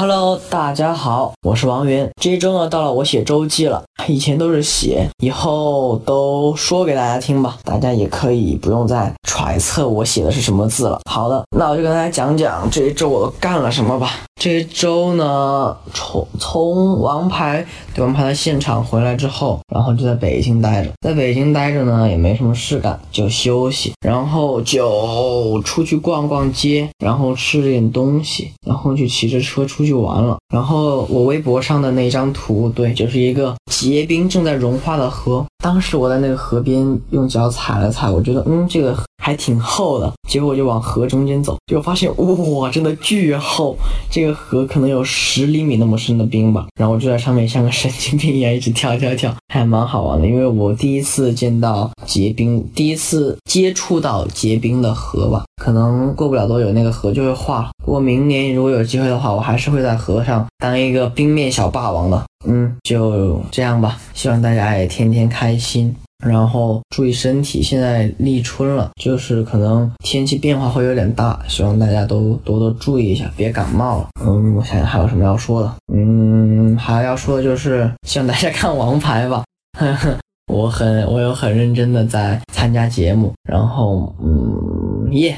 Hello，大家好，我是王源。这一周呢，到了我写周记了。以前都是写，以后都说给大家听吧。大家也可以不用再揣测我写的是什么字了。好的，那我就跟大家讲讲这一周我都干了什么吧。这一周呢，从从王牌对王牌的现场回来之后，然后就在北京待着，在北京待着呢，也没什么事干，就休息，然后就出去逛逛街，然后吃点东西，然后就骑着车出去玩了。然后我微博上的那张图，对，就是一个结冰正在融化的河。当时我在那个河边用脚踩了踩，我觉得，嗯，这个还挺厚的。结果我就往河中间走，就发现，哇，真的巨厚！这个河可能有十厘米那么深的冰吧。然后我就在上面像个神经病一样一直跳跳跳，还蛮好玩的。因为我第一次见到结冰，第一次接触到结冰的河吧。可能过不了多久，那个河就会化了。不过明年如果有机会的话，我还是会在河上当一个冰面小霸王的。嗯，就这样吧。希望大家也天天开心，然后注意身体。现在立春了，就是可能天气变化会有点大，希望大家都多多注意一下，别感冒了。嗯，我想想还有什么要说的？嗯，还要说的就是希望大家看王牌吧。我很，我有很认真的在参加节目，然后嗯耶。